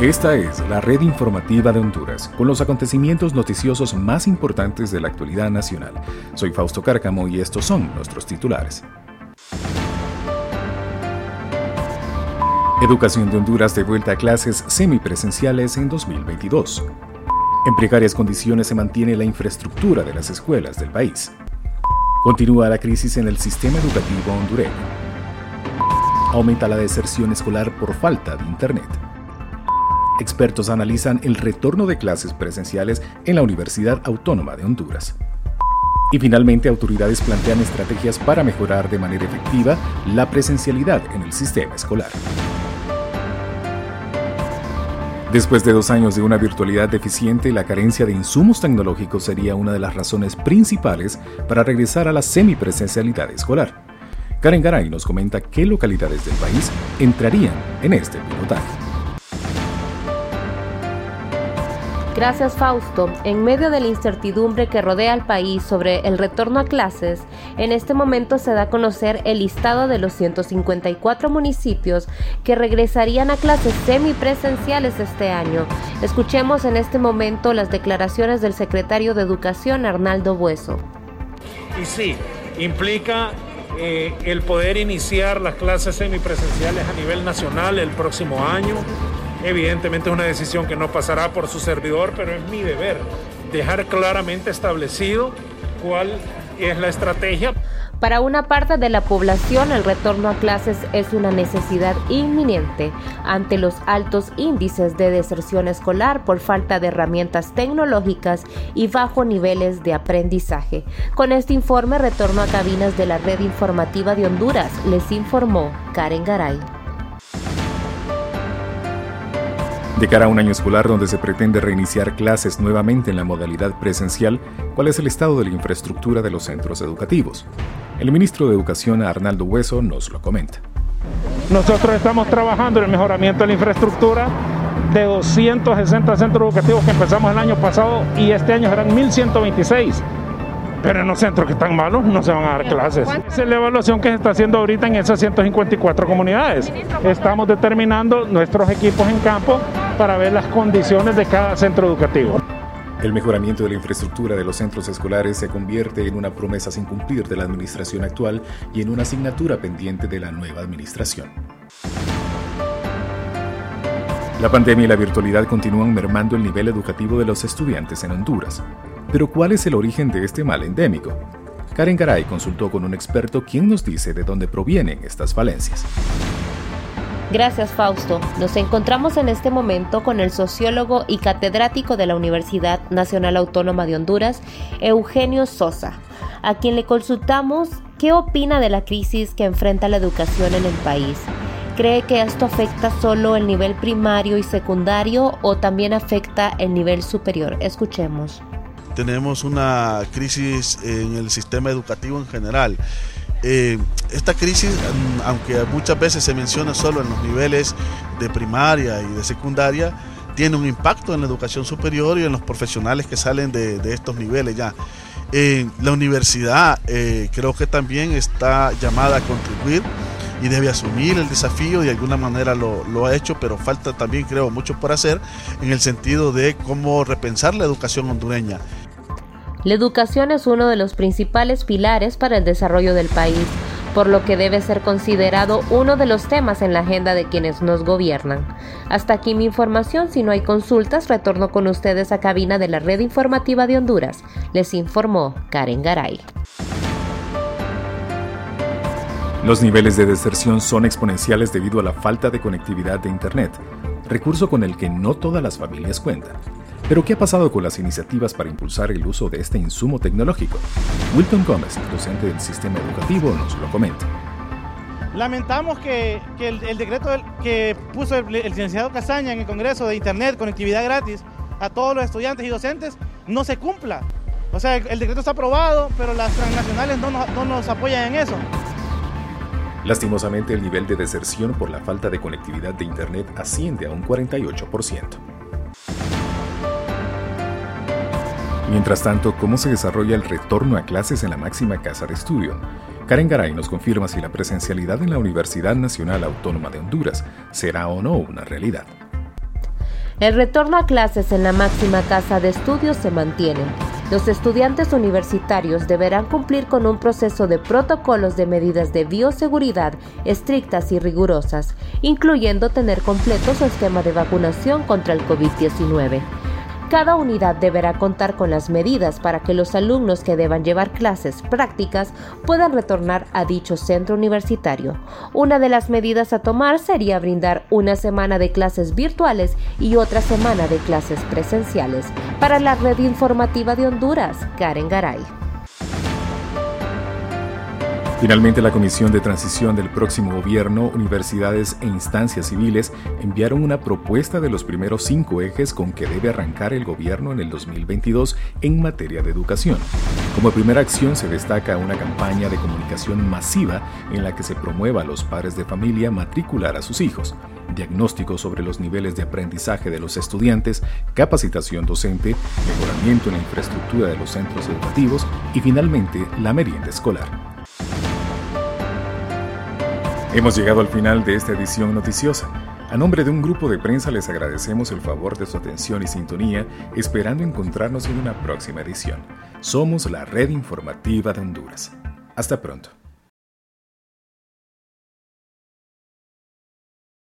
Esta es la red informativa de Honduras, con los acontecimientos noticiosos más importantes de la actualidad nacional. Soy Fausto Cárcamo y estos son nuestros titulares. Educación de Honduras de vuelta a clases semipresenciales en 2022. En precarias condiciones se mantiene la infraestructura de las escuelas del país. Continúa la crisis en el sistema educativo hondureño. Aumenta la deserción escolar por falta de Internet. Expertos analizan el retorno de clases presenciales en la Universidad Autónoma de Honduras. Y finalmente, autoridades plantean estrategias para mejorar de manera efectiva la presencialidad en el sistema escolar. Después de dos años de una virtualidad deficiente, la carencia de insumos tecnológicos sería una de las razones principales para regresar a la semipresencialidad escolar. Karen Garay nos comenta qué localidades del país entrarían en este pilotaje. Gracias Fausto. En medio de la incertidumbre que rodea al país sobre el retorno a clases, en este momento se da a conocer el listado de los 154 municipios que regresarían a clases semipresenciales este año. Escuchemos en este momento las declaraciones del secretario de Educación Arnaldo Bueso. Y sí, implica eh, el poder iniciar las clases semipresenciales a nivel nacional el próximo año Evidentemente es una decisión que no pasará por su servidor, pero es mi deber dejar claramente establecido cuál es la estrategia. Para una parte de la población, el retorno a clases es una necesidad inminente ante los altos índices de deserción escolar por falta de herramientas tecnológicas y bajo niveles de aprendizaje. Con este informe, retorno a cabinas de la red informativa de Honduras, les informó Karen Garay. De cara a un año escolar donde se pretende reiniciar clases nuevamente en la modalidad presencial, ¿cuál es el estado de la infraestructura de los centros educativos? El ministro de Educación, Arnaldo Hueso, nos lo comenta. Nosotros estamos trabajando en el mejoramiento de la infraestructura de 260 centros educativos que empezamos el año pasado y este año serán 1126 pero en los centros que están malos no se van a dar clases. Esa es la evaluación que se está haciendo ahorita en esas 154 comunidades. Estamos determinando nuestros equipos en campo para ver las condiciones de cada centro educativo. El mejoramiento de la infraestructura de los centros escolares se convierte en una promesa sin cumplir de la administración actual y en una asignatura pendiente de la nueva administración. La pandemia y la virtualidad continúan mermando el nivel educativo de los estudiantes en Honduras. Pero ¿cuál es el origen de este mal endémico? Karen Garay consultó con un experto quien nos dice de dónde provienen estas falencias. Gracias Fausto. Nos encontramos en este momento con el sociólogo y catedrático de la Universidad Nacional Autónoma de Honduras, Eugenio Sosa, a quien le consultamos qué opina de la crisis que enfrenta la educación en el país. ¿Cree que esto afecta solo el nivel primario y secundario o también afecta el nivel superior? Escuchemos tenemos una crisis en el sistema educativo en general. Eh, esta crisis, mm, aunque muchas veces se menciona solo en los niveles de primaria y de secundaria, tiene un impacto en la educación superior y en los profesionales que salen de, estos niveles ya. Eh, la universidad eh, creo que también está llamada a contribuir y debe asumir el desafío, de alguna manera lo, lo, ha hecho, pero falta también creo mucho por hacer en el sentido de cómo repensar la educación hondureña. La educación es uno de los principales pilares para el desarrollo del país, por lo que debe ser considerado uno de los temas en la agenda de quienes nos gobiernan. Hasta aquí mi información, si no hay consultas, retorno con ustedes a cabina de la red informativa de Honduras. Les informó Karen Garay. Los niveles de deserción son exponenciales debido a la falta de conectividad de Internet, recurso con el que no todas las familias cuentan. Pero ¿qué ha pasado con las iniciativas para impulsar el uso de este insumo tecnológico? Wilton Gómez, docente del sistema educativo, nos lo comenta. Lamentamos que, el, decreto que puso el, licenciado Casaña en el Congreso de Internet, conectividad gratis a todos los estudiantes y docentes, no se cumpla. O sea, el, decreto está aprobado, pero las transnacionales no no nos apoyan en eso. Lastimosamente, el nivel de deserción por la falta de conectividad de Internet asciende a un 48%. Mientras tanto, ¿cómo se desarrolla el retorno a clases en la máxima casa de estudio? Karen Garay nos confirma si la presencialidad en la Universidad Nacional Autónoma de Honduras será o no una realidad. El retorno a clases en la máxima casa de estudios se mantiene. Los estudiantes universitarios deberán cumplir con un proceso de protocolos de medidas de bioseguridad estrictas y rigurosas, incluyendo tener completo su esquema de vacunación contra el COVID-19. Cada unidad deberá contar con las medidas para que los alumnos que deban llevar clases prácticas puedan retornar a dicho centro universitario. Una de las medidas a tomar sería brindar una semana de clases virtuales y otra semana de clases presenciales. Para la red informativa de Honduras, Karen Garay. Finalmente, la Comisión de Transición del próximo gobierno, universidades e instancias civiles enviaron una propuesta de los primeros cinco ejes con que debe arrancar el gobierno en el 2022 en materia de educación. Como primera acción se destaca una campaña de comunicación masiva en la que se promueva a los padres de familia matricular a sus hijos, diagnóstico sobre los niveles de aprendizaje de los estudiantes, capacitación docente, mejoramiento en la infraestructura de los centros educativos y finalmente la merienda escolar. Hemos llegado al final de esta edición noticiosa. A nombre de un grupo de prensa les agradecemos el favor de su atención y sintonía, esperando encontrarnos en una próxima edición. Somos la red informativa de Honduras. Hasta pronto.